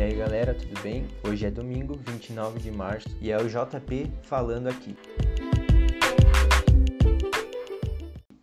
E aí galera, tudo bem? Hoje é domingo, 29 de março, e é o JP falando aqui.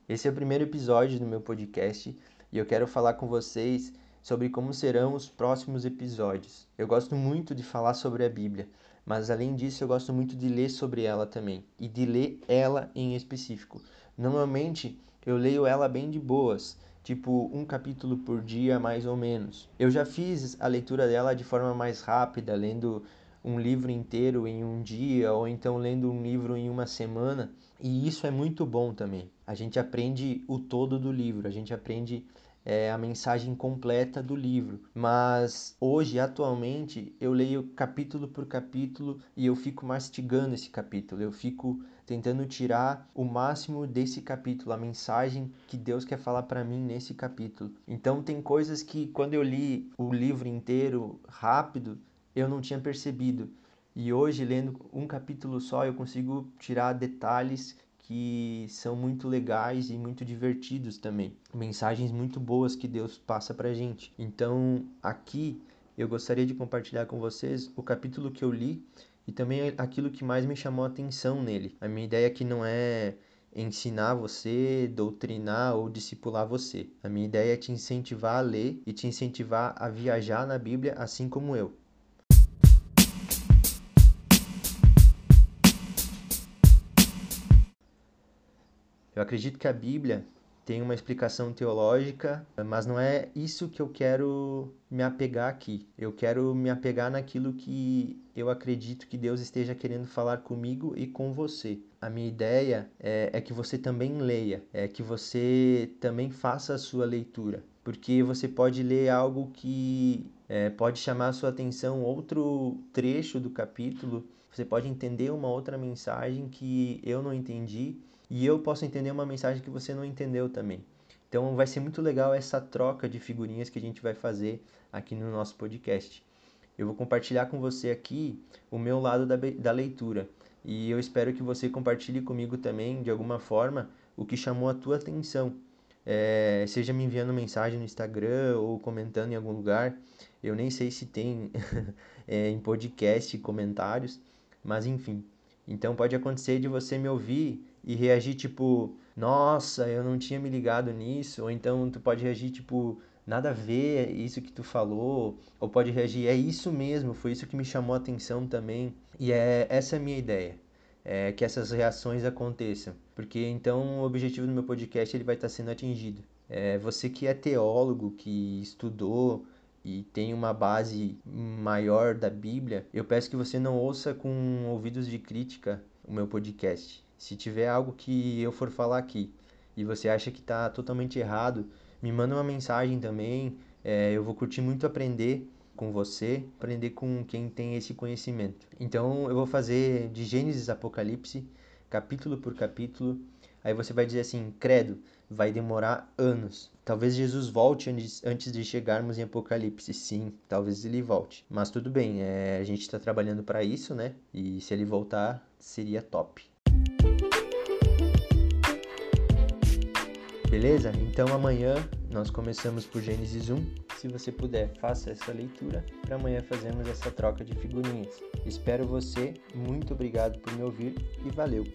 Esse é o primeiro episódio do meu podcast e eu quero falar com vocês sobre como serão os próximos episódios. Eu gosto muito de falar sobre a Bíblia, mas além disso eu gosto muito de ler sobre ela também e de ler ela em específico. Normalmente eu leio ela bem de boas, tipo um capítulo por dia mais ou menos. Eu já fiz a leitura dela de forma mais rápida, lendo um livro inteiro em um dia ou então lendo um livro em uma semana, e isso é muito bom também. A gente aprende o todo do livro, a gente aprende é, a mensagem completa do livro. Mas hoje, atualmente, eu leio capítulo por capítulo e eu fico mastigando esse capítulo. Eu fico tentando tirar o máximo desse capítulo, a mensagem que Deus quer falar para mim nesse capítulo. Então tem coisas que quando eu li o livro inteiro rápido, eu não tinha percebido. E hoje, lendo um capítulo só, eu consigo tirar detalhes que são muito legais e muito divertidos também. Mensagens muito boas que Deus passa pra gente. Então, aqui eu gostaria de compartilhar com vocês o capítulo que eu li e também aquilo que mais me chamou a atenção nele. A minha ideia aqui não é ensinar você, doutrinar ou discipular você. A minha ideia é te incentivar a ler e te incentivar a viajar na Bíblia assim como eu. Eu acredito que a Bíblia tem uma explicação teológica, mas não é isso que eu quero me apegar aqui. Eu quero me apegar naquilo que eu acredito que Deus esteja querendo falar comigo e com você. A minha ideia é, é que você também leia, é que você também faça a sua leitura, porque você pode ler algo que é, pode chamar a sua atenção, outro trecho do capítulo, você pode entender uma outra mensagem que eu não entendi e eu posso entender uma mensagem que você não entendeu também. Então vai ser muito legal essa troca de figurinhas que a gente vai fazer aqui no nosso podcast. Eu vou compartilhar com você aqui o meu lado da, da leitura e eu espero que você compartilhe comigo também, de alguma forma, o que chamou a tua atenção. É, seja me enviando mensagem no Instagram ou comentando em algum lugar. Eu nem sei se tem é, em podcast comentários, mas enfim. Então pode acontecer de você me ouvir e reagir tipo, nossa, eu não tinha me ligado nisso, ou então tu pode reagir tipo, nada a ver isso que tu falou, ou pode reagir, é isso mesmo, foi isso que me chamou a atenção também. E é essa é a minha ideia. É que essas reações aconteçam, porque então o objetivo do meu podcast ele vai estar sendo atingido. É, você que é teólogo, que estudou e tem uma base maior da Bíblia, eu peço que você não ouça com ouvidos de crítica o meu podcast. Se tiver algo que eu for falar aqui e você acha que está totalmente errado, me manda uma mensagem também. É, eu vou curtir muito aprender com você, aprender com quem tem esse conhecimento. Então eu vou fazer de Gênesis Apocalipse, capítulo por capítulo. Aí você vai dizer assim, credo, vai demorar anos. Talvez Jesus volte antes, de chegarmos em Apocalipse. Sim, talvez ele volte. Mas tudo bem, é, a gente está trabalhando para isso, né? E se ele voltar, seria top. Beleza? Então amanhã nós começamos por Gênesis 1. Se você puder, faça essa leitura para amanhã fazermos essa troca de figurinhas. Espero você, muito obrigado por me ouvir e valeu!